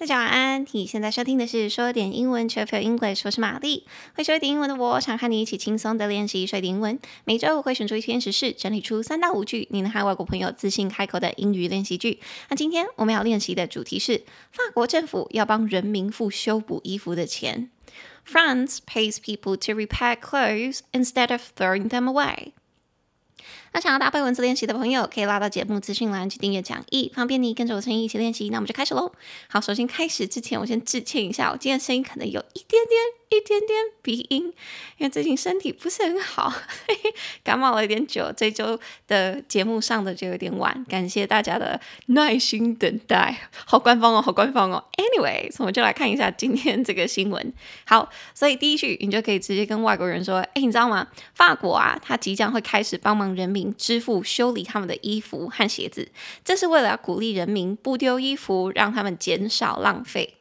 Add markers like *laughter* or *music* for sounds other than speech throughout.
大家晚安！你现在收听的是说点英文，Chill Pill English，我是玛丽。会说一点英文的我，想和你一起轻松的练习说点英文。每周我会选出一篇时事，整理出三到五句，你能和外国朋友自信开口的英语练习句。那今天我们要练习的主题是：法国政府要帮人民付修补衣服的钱。France pays people to repair clothes instead of throwing them away. 那想要搭配文字练习的朋友，可以拉到节目资讯栏去订阅讲义，方便你跟着我声音一起练习。那我们就开始喽。好，首先开始之前，我先致歉一下，我今天声音可能有一点点。一点点鼻音，因为最近身体不是很好，*laughs* 感冒了有点久，这周的节目上的就有点晚，感谢大家的耐心等待。好官方哦，好官方哦。Anyway，我们就来看一下今天这个新闻。好，所以第一句你就可以直接跟外国人说：“哎，你知道吗？法国啊，它即将会开始帮忙人民支付修理他们的衣服和鞋子，这是为了要鼓励人民不丢衣服，让他们减少浪费。”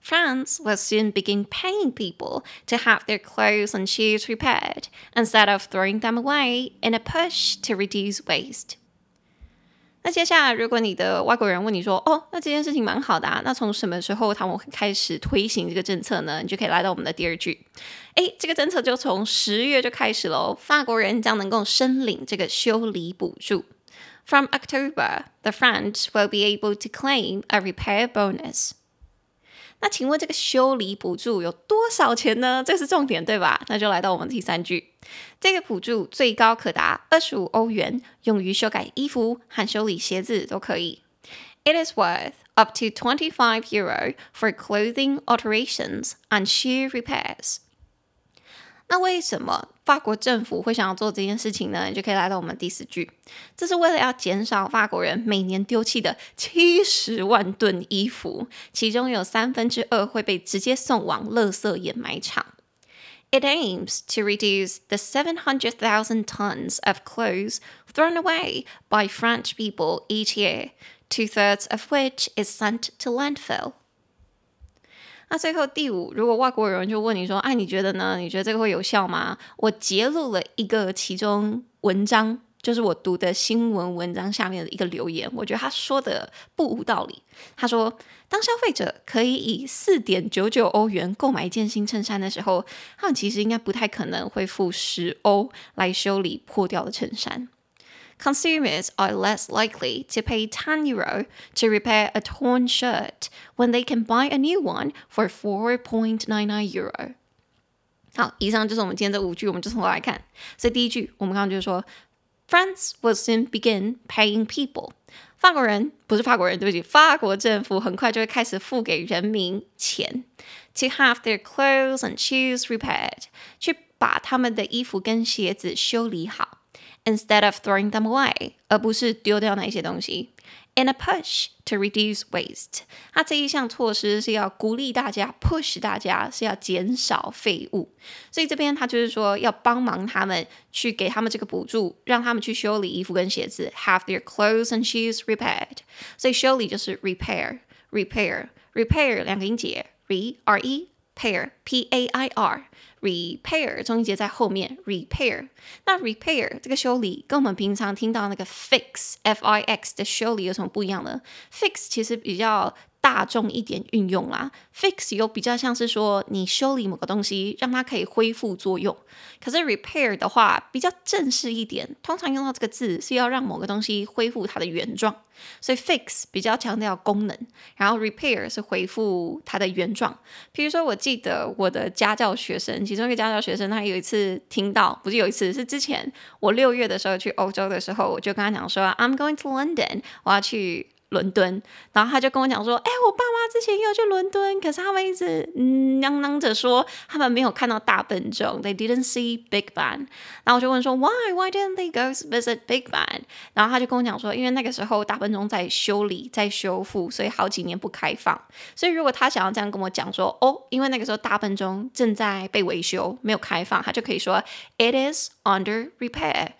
France will soon begin paying people to have their clothes and shoes repaired instead of throwing them away in a push to reduce waste. 那接下来，如果你的外国人问你说：“哦，那这件事情蛮好的啊，那从什么时候他们会开始推行这个政策呢？”你就可以来到我们的第二句。诶，这个政策就从十月就开始喽，法国人将能够申领这个修理补助。From October, the French will be able to claim a repair bonus. 那请问这个修理补助有多少钱呢？这是重点，对吧？那就来到我们第三句，这个补助最高可达二十五欧元，用于修改衣服和修理鞋子都可以。It is worth up to twenty five euro for clothing alterations and shoe repairs. 那为什么法国政府会想要做这件事情呢？你就可以来到我们第四句，这是为了要减少法国人每年丢弃的七十万吨衣服，其中有三分之二会被直接送往垃圾掩埋场。It aims to reduce the seven hundred thousand tons of clothes thrown away by French people each year, two thirds of which is sent to landfill. 那最后第五，如果外国人就问你说：“哎，你觉得呢？你觉得这个会有效吗？”我截录了一个其中文章，就是我读的新闻文章下面的一个留言，我觉得他说的不无道理。他说：“当消费者可以以四点九九欧元购买一件新衬衫的时候，他们其实应该不太可能会付十欧来修理破掉的衬衫。” Consumers are less likely to pay 10 euro to repair a torn shirt when they can buy a new one for 4.99 euro. 好，以上就是我们今天的五句，我们就从头来看。所以第一句，我们刚刚就是说，France will soon begin paying people。法国人不是法国人，对不起，法国政府很快就会开始付给人民钱，to have their clothes and shoes repaired，去把他们的衣服跟鞋子修理好。 Instead of throwing them away，而不是丢掉那些东西。In a push to reduce waste，它这一项措施是要鼓励大家，push 大家是要减少废物。所以这边他就是说要帮忙他们去给他们这个补助，让他们去修理衣服跟鞋子，have their clothes and shoes repaired。所以修理就是 repair，repair，repair 两个音节，re r e pair，p a i r。 Repair 重音节在后面，repair。那 repair 这个修理跟我们平常听到那个 fix f i x 的修理有什么不一样呢？fix 其实比较大众一点运用啦，fix 有比较像是说你修理某个东西，让它可以恢复作用。可是 repair 的话比较正式一点，通常用到这个字是要让某个东西恢复它的原状。所以 fix 比较强调功能，然后 repair 是恢复它的原状。比如说，我记得我的家教学生，其中一个家教学生，他有一次听到，不是有一次，是之前我六月的时候去欧洲的时候，我就跟他讲说，I'm going to London，我要去。伦敦，然后他就跟我讲说：“哎，我爸妈之前也有去伦敦，可是他们一直嗯嚷嚷着说他们没有看到大笨钟，They didn't see Big Ben。”然后我就问说：“Why? Why didn't they go visit Big Ben？” 然后他就跟我讲说：“因为那个时候大笨钟在修理、在修复，所以好几年不开放。所以如果他想要这样跟我讲说，哦，因为那个时候大笨钟正在被维修，没有开放，他就可以说：‘It is under repair’。”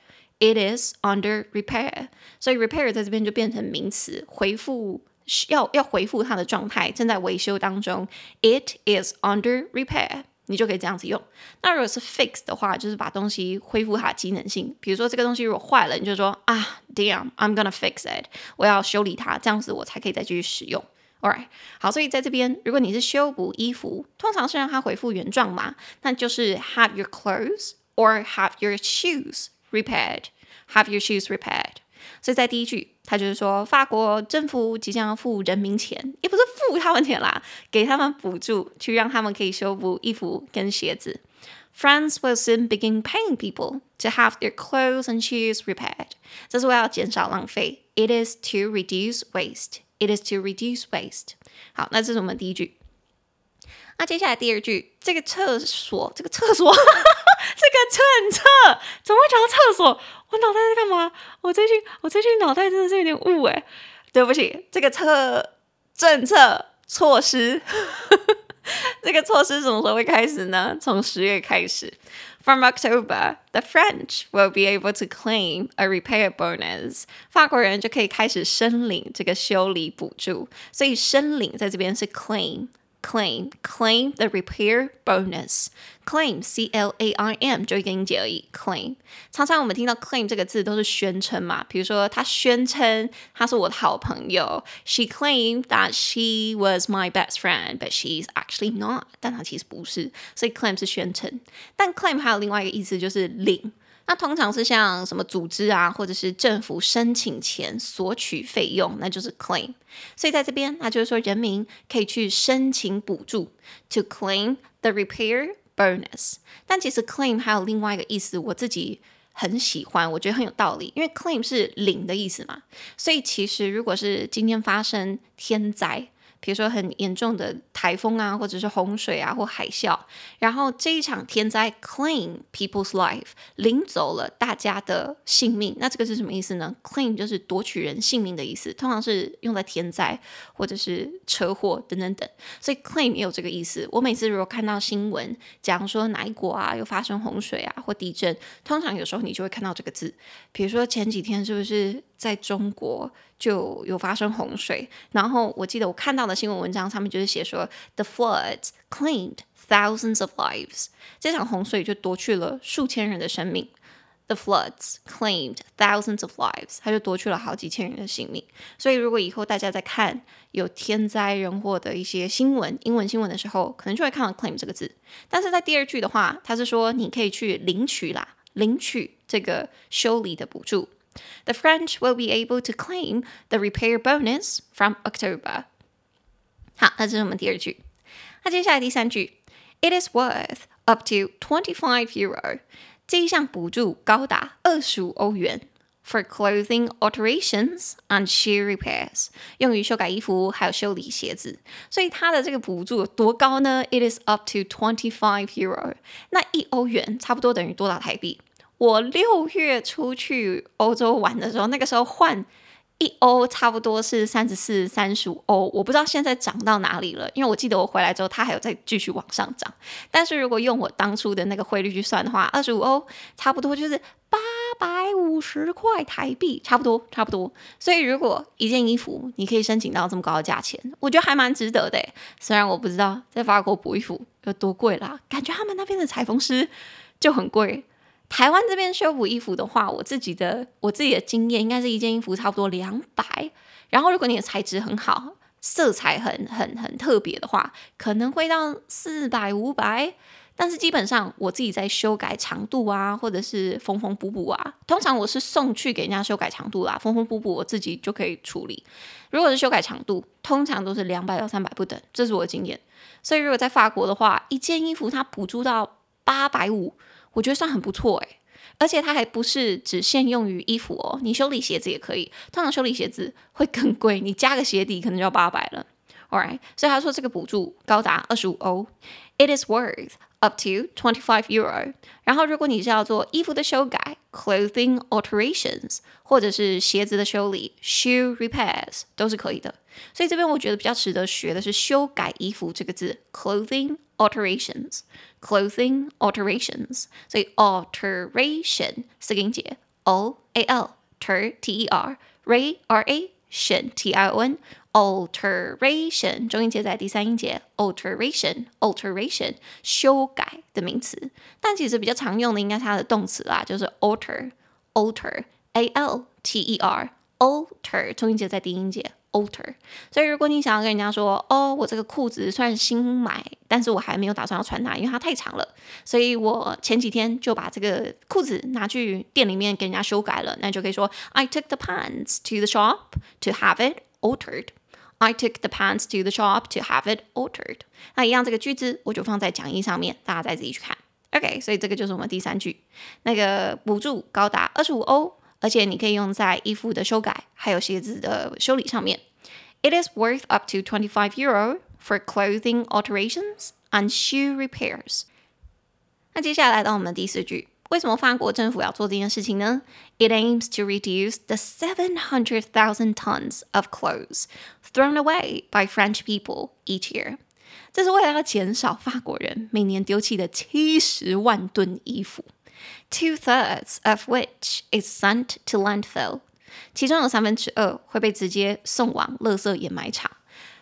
It is under repair，所以 repair 在这边就变成名词，恢复要要恢复它的状态，正在维修当中。It is under repair，你就可以这样子用。那如果是 fix 的话，就是把东西恢复它的机能性。比如说这个东西如果坏了，你就说啊，Damn，I'm gonna fix it，我要修理它，这样子我才可以再继续使用。Alright，好，所以在这边，如果你是修补衣服，通常是让它恢复原状嘛，那就是 have your clothes or have your shoes repaired。have your shoes repaired。所以在第一句，他就是说法国政府即将要付人民钱，也不是付他们钱啦，给他们补助，去让他们可以修补衣服跟鞋子。France will soon begin paying people to have their clothes and shoes repaired。这是为了减少浪费。It is to reduce waste。It is to reduce waste。好，那这是我们第一句。那接下来第二句，这个厕所，这个厕所，*laughs* 这 政策怎么会讲到厕所？我脑袋在干嘛？我最近，我最近脑袋真的是有点雾哎。对不起，这个策政策措施，*laughs* 这个措施什么时候会开始呢？从十月开始。From October, the French will be able to claim a repair bonus。法国人就可以开始申领这个修理补助，所以申领在这边是 claim。Claim, claim the repair bonus. Claim, C L A I M，就一个音节而已。Claim，常常我们听到 claim 这个字都是宣称嘛，比如说他宣称他是我的好朋友。She claimed that she was my best friend, but she's actually not。但她其实不是，所以 claim 是宣称。但 claim 还有另外一个意思，就是领。 那通常是像什么组织啊，或者是政府申请前索取费用，那就是 claim。所以在这边，那就是说人民可以去申请补助，to claim the repair bonus。但其实 claim 还有另外一个意思，我自己很喜欢，我觉得很有道理，因为 claim 是领的意思嘛。所以其实如果是今天发生天灾，比如说很严重的台风啊，或者是洪水啊，或海啸，然后这一场天灾 claim people's life 领走了大家的性命，那这个是什么意思呢？claim 就是夺取人性命的意思，通常是用在天灾或者是车祸等等等，所以 claim 也有这个意思。我每次如果看到新闻讲说哪一国啊又发生洪水啊或地震，通常有时候你就会看到这个字，比如说前几天是不是在中国？就有发生洪水，然后我记得我看到的新闻文章上面就是写说，the floods claimed thousands of lives，这场洪水就夺去了数千人的生命。The floods claimed thousands of lives，它就夺去了好几千人的性命。所以如果以后大家在看有天灾人祸的一些新闻，英文新闻的时候，可能就会看到 claim 这个字。但是在第二句的话，它是说你可以去领取啦，领取这个修理的补助。The French will be able to claim the repair bonus from October。好，那这是我们第二句。那接下来第三句，It is worth up to twenty-five euro。这一项补助高达二十五欧元，for clothing alterations and shoe repairs，用于修改衣服还有修理鞋子。所以它的这个补助有多高呢？It is up to twenty-five euro。那一欧元差不多等于多少台币？ 我六月出去欧洲玩的时候，那个时候换一欧差不多是三十四、三十五欧，我不知道现在涨到哪里了。因为我记得我回来之后，它还有再继续往上涨。但是如果用我当初的那个汇率去算的话，二十五欧差不多就是八百五十块台币，差不多，差不多。所以如果一件衣服你可以申请到这么高的价钱，我觉得还蛮值得的。虽然我不知道在法国补衣服有多贵啦，感觉他们那边的裁缝师就很贵。台湾这边修补衣服的话，我自己的我自己的经验应该是一件衣服差不多两百，然后如果你的材质很好，色彩很很很特别的话，可能会到四百五百。但是基本上我自己在修改长度啊，或者是缝缝补补啊，通常我是送去给人家修改长度啦，缝缝补补我自己就可以处理。如果是修改长度，通常都是两百到三百不等，这是我的经验。所以如果在法国的话，一件衣服它补助到八百五。我觉得算很不错诶，而且它还不是只限用于衣服哦，你修理鞋子也可以。通常修理鞋子会更贵，你加个鞋底可能就要八百了。Alright，所以他说这个补助高达二十五欧，It is worth up to twenty five euro。然后如果你是要做衣服的修改 （clothing alterations） 或者是鞋子的修理 （shoe repairs） 都是可以的。所以这边我觉得比较值得学的是修改衣服这个字 （clothing alterations），clothing alterations。所以 alteration 四个音节，o a l ter t e r ray r a tion t i o n alteration 中音节在第三音节，alteration alteration 修改的名词，但其实比较常用的应该是它的动词啦，就是 alter alter a l t e r alter 中音节在第一音节 alter。所以如果你想要跟人家说，哦，我这个裤子虽然新买，但是我还没有打算要穿它，因为它太长了，所以我前几天就把这个裤子拿去店里面给人家修改了，那就可以说，I took the pants to the shop to have it altered。I took the pants to the shop to have it altered。那一样这个句子我就放在讲义上面，大家再自己去看。OK，所以这个就是我们第三句，那个补助高达二十五欧，而且你可以用在衣服的修改，还有鞋子的修理上面。It is worth up to twenty five euro for clothing alterations and shoe repairs。那接下来来到我们第四句，为什么法国政府要做这件事情呢？It aims to reduce the seven hundred thousand tons of clothes thrown away by French people each year。这是为了要减少法国人每年丢弃的七十万吨衣服，two thirds of which is sent to landfill，其中有三分之二会被直接送往垃圾掩埋场。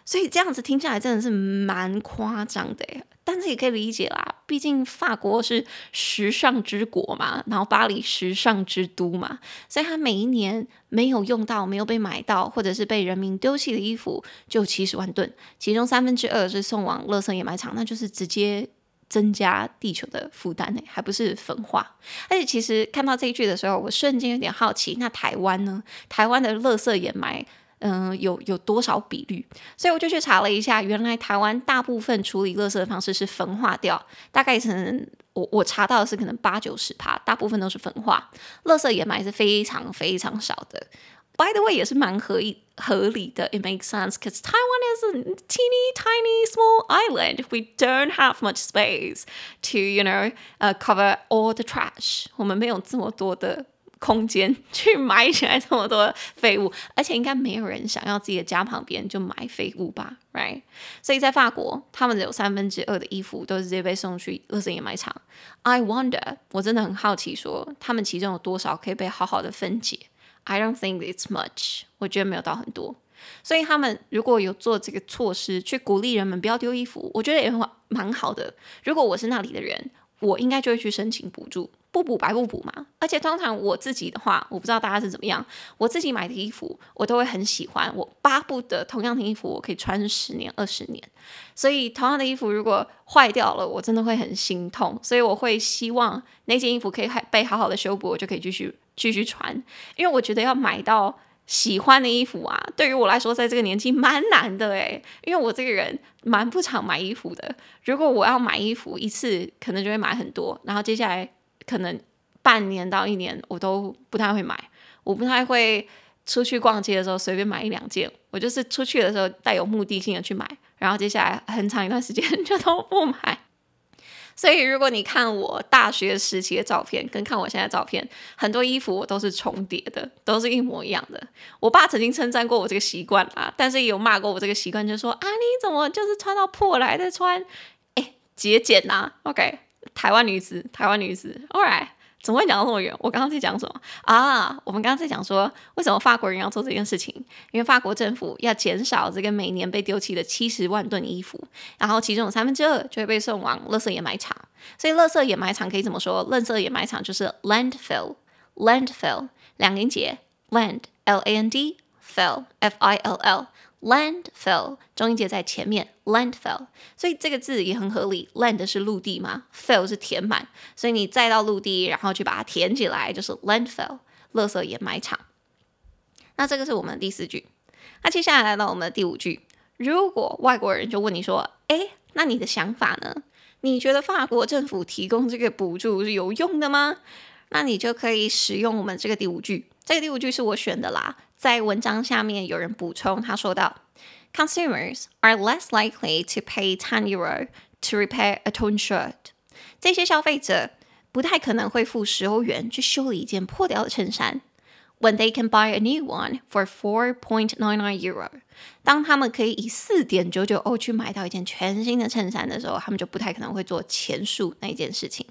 所以这样子听下来真的是蛮夸张的耶， 但是也可以理解啦，毕竟法国是时尚之国嘛，然后巴黎时尚之都嘛，所以他每一年没有用到、没有被买到，或者是被人民丢弃的衣服就七十万吨，其中三分之二是送往垃圾掩埋场，那就是直接增加地球的负担呢，还不是焚化。而且其实看到这一句的时候，我瞬间有点好奇，那台湾呢？台湾的垃圾掩埋。嗯、有有多少比率？所以我就去查了一下，原来台湾大部分处理垃圾的方式是焚化掉，大概可能我我查到的是可能八九十趴，大部分都是焚化，垃圾掩埋是非常非常少的。By the way，也是蛮合理合理的，It makes sense because Taiwan is a teeny tiny small island. We don't have much space to, you know, uh, cover all the trash. 我们没有这么多的。空间去埋起来这么多废物，而且应该没有人想要自己的家旁边就埋废物吧，right？所以在法国，他们有三分之二的衣服都是直接被送去垃圾掩埋场。I wonder，我真的很好奇说，他们其中有多少可以被好好的分解？I don't think it's much，我觉得没有到很多。所以他们如果有做这个措施去鼓励人们不要丢衣服，我觉得也蛮蛮好的。如果我是那里的人，我应该就会去申请补助。不补白不补嘛，而且通常我自己的话，我不知道大家是怎么样。我自己买的衣服，我都会很喜欢，我巴不得同样的衣服我可以穿十年、二十年。所以同样的衣服如果坏掉了，我真的会很心痛。所以我会希望那件衣服可以被好好的修补，我就可以继续继续穿。因为我觉得要买到喜欢的衣服啊，对于我来说，在这个年纪蛮难的诶，因为我这个人蛮不常买衣服的。如果我要买衣服一次，可能就会买很多，然后接下来。可能半年到一年，我都不太会买。我不太会出去逛街的时候随便买一两件。我就是出去的时候带有目的性的去买，然后接下来很长一段时间 *laughs* 就都不买。所以如果你看我大学时期的照片，跟看我现在照片，很多衣服我都是重叠的，都是一模一样的。我爸曾经称赞过我这个习惯啦，但是也有骂过我这个习惯，就说啊，你怎么就是穿到破了还在穿？哎，节俭呐，OK。台湾女子，台湾女子，All right，怎么会讲到这么远？我刚刚在讲什么啊？我们刚刚在讲说，为什么法国人要做这件事情？因为法国政府要减少这个每年被丢弃的七十万吨衣服，然后其中有三分之二就会被送往垃圾掩埋场。所以，垃圾掩埋场可以怎么说？垃圾掩埋场就是 landfill，landfill，两音节，land，L-A-N-D，fill，F-I-L-L。Landfill，中音节在前面，landfill，所以这个字也很合理。Land 是陆地嘛，fill 是填满，所以你再到陆地，然后去把它填起来，就是 landfill，垃圾掩埋场。那这个是我们第四句。那接下来来到我们的第五句，如果外国人就问你说，诶，那你的想法呢？你觉得法国政府提供这个补助是有用的吗？那你就可以使用我们这个第五句。这个第五句是我选的啦。在文章下面有人补充，他说道：“Consumers are less likely to pay ten euro to repair a torn shirt。”这些消费者不太可能会付十欧元去修理一件破掉的衬衫。When they can buy a new one for four point nine nine euro，当他们可以以四点九九欧去买到一件全新的衬衫的时候，他们就不太可能会做前述那件事情。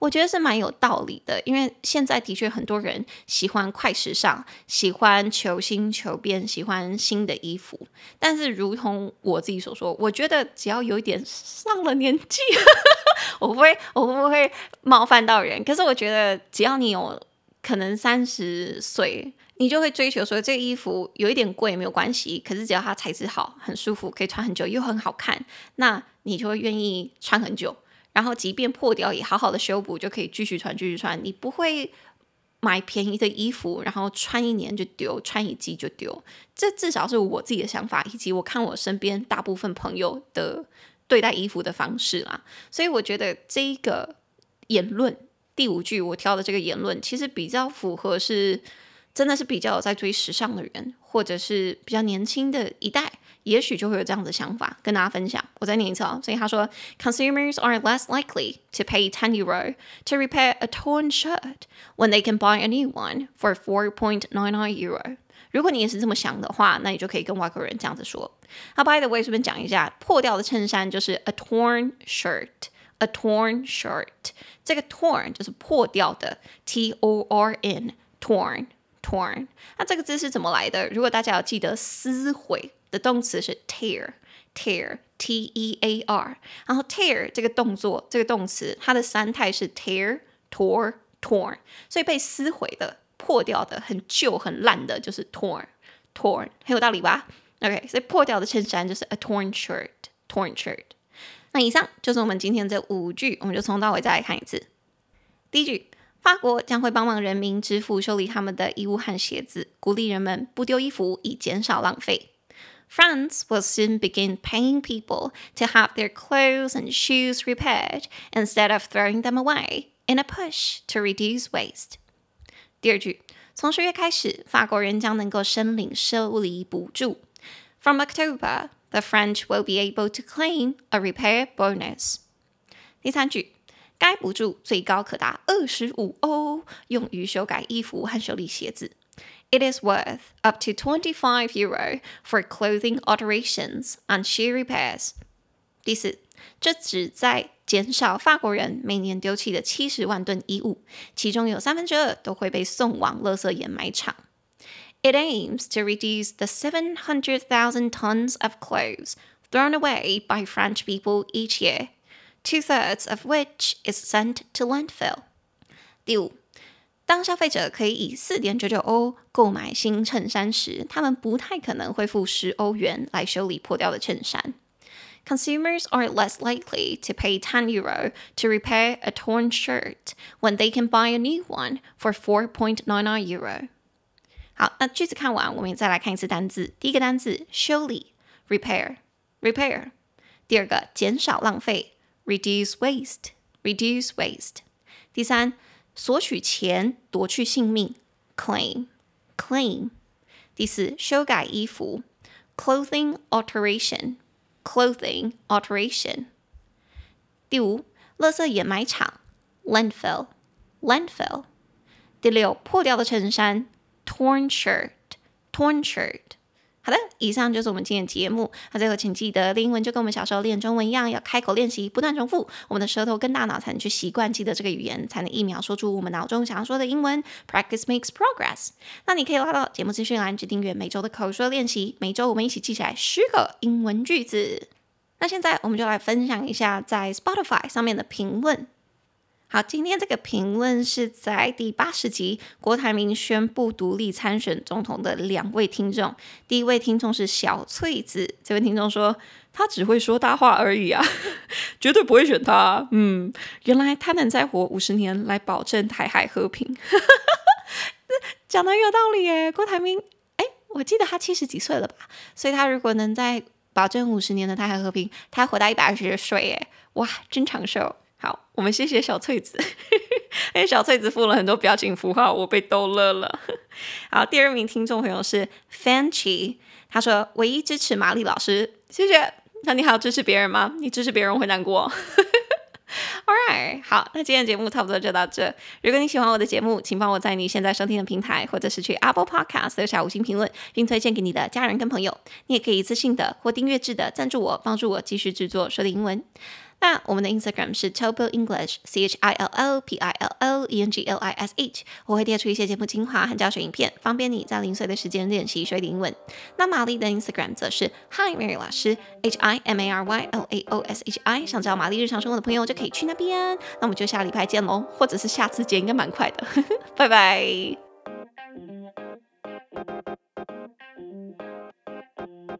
我觉得是蛮有道理的，因为现在的确很多人喜欢快时尚，喜欢求新求变，喜欢新的衣服。但是，如同我自己所说，我觉得只要有一点上了年纪，*laughs* 我不会，我不会冒犯到人。可是，我觉得只要你有。可能三十岁你就会追求说，这个衣服有一点贵没有关系，可是只要它材质好、很舒服，可以穿很久又很好看，那你就会愿意穿很久。然后即便破掉也好好的修补，就可以继续穿继续穿。你不会买便宜的衣服，然后穿一年就丢，穿一季就丢。这至少是我自己的想法，以及我看我身边大部分朋友的对待衣服的方式啦。所以我觉得这一个言论，第五句我挑的这个言论，其实比较符合是。真的是比较有在追时尚的人，或者是比较年轻的一代，也许就会有这样的想法跟大家分享。我再念一次哦。所以他说，Consumers are less likely to pay ten euro to repair a torn shirt when they can buy a new one for four point nine nine euro。如果你也是这么想的话，那你就可以跟外国人这样子说。好，by the way，顺便讲一下，破掉的衬衫就是 a torn shirt A torn shirt。这个 torn 就是破掉的，T O R N，torn。torn，那这个字是怎么来的？如果大家要记得，撕毁的动词是 tear，tear，t e a r。然后 tear 这个动作，这个动词，它的三态是 tear，tore，torn。所以被撕毁的、破掉的、很旧、很烂的，就是 torn，torn，很有道理吧？OK，所以破掉的衬衫就是 a torn shirt，torn shirt。那以上就是我们今天这五句，我们就从头到尾再来看一次。第一句。法国将会帮忙人民支付修理他们的衣物和鞋子，鼓励人们不丢衣服以减少浪费。France will soon begin paying people to have their clothes and shoes repaired instead of throwing them away in a push to reduce waste。第二句，从十月开始，法国人将能够申领修理补助。From October, the French will be able to claim a repair bonus。第三句。该补助最高可达二十五欧，用于修改衣服和修理鞋子。It is worth up to twenty-five euro for clothing alterations and shoe repairs。第四，这旨在减少法国人每年丢弃的七十万吨衣物，其中有三分之二都会被送往垃圾掩埋场。 It aims to reduce the seven hundred thousand tons of clothes thrown away by French people each year. Two-thirds of which is sent to landfill。第五，当消费者可以以四点九九欧购买新衬衫时，他们不太可能会付十欧元来修理破掉的衬衫。Consumers are less likely to pay ten euro to repair a torn shirt when they can buy a new one for four point nine nine euro。 好，那句子看完，我们再来看一次单字。第一个单字修理，repair，repair。第二个减少浪费。Reduce waste, reduce waste。第三，索取钱，夺去性命，claim, claim。第四，修改衣服，clothing alteration, clothing alteration。第五，垃圾掩埋场，landfill, landfill。第六，破掉的衬衫，torn shirt, torn shirt。好的，以上就是我们今天的节目。那最后，请记得练英文就跟我们小时候练中文一样，要开口练习，不断重复，我们的舌头跟大脑才能去习惯记得这个语言，才能一秒说出我们脑中想要说的英文。Practice makes progress。那你可以拉到节目资讯栏去订阅每周的口说练习，每周我们一起记起来十个英文句子。那现在我们就来分享一下在 Spotify 上面的评论。好，今天这个评论是在第八十集郭台铭宣布独立参选总统的两位听众。第一位听众是小翠子，这位听众说他只会说大话而已啊，*laughs* 绝对不会选他。嗯，原来他能再活五十年来保证台海和平，*laughs* 讲得有道理耶。郭台铭，哎，我记得他七十几岁了吧？所以他如果能在保证五十年的台海和平，他活到一百二十岁，耶，哇，真长寿。好，我们谢谢小翠子，因 *laughs* 为小翠子附了很多表情符号，我被逗乐了。*laughs* 好，第二名听众朋友是 Fancy，他说唯一支持玛丽老师，谢谢。那你还要支持别人吗？你支持别人会难过。*laughs* All right，好，那今天的节目差不多就到这。如果你喜欢我的节目，请帮我在你现在收听的平台，或者是去 Apple Podcast 留下五星评论，并推荐给你的家人跟朋友。你也可以一次性的或订阅制的赞助我，帮助我继续制作说的英文。那我们的 Instagram 是 Topo English C H I L L P I L L E N G L I S H，我会列出一些节目精华和教学影片，方便你在零碎的时间练习学英文。那玛丽的 Instagram 则是 Hi Mary 老师 H I M A R Y L A O S H I，想知道玛丽日常生活的朋友就可以去那边。那我们就下礼拜见喽，或者是下次见，应该蛮快的。*laughs* 拜拜。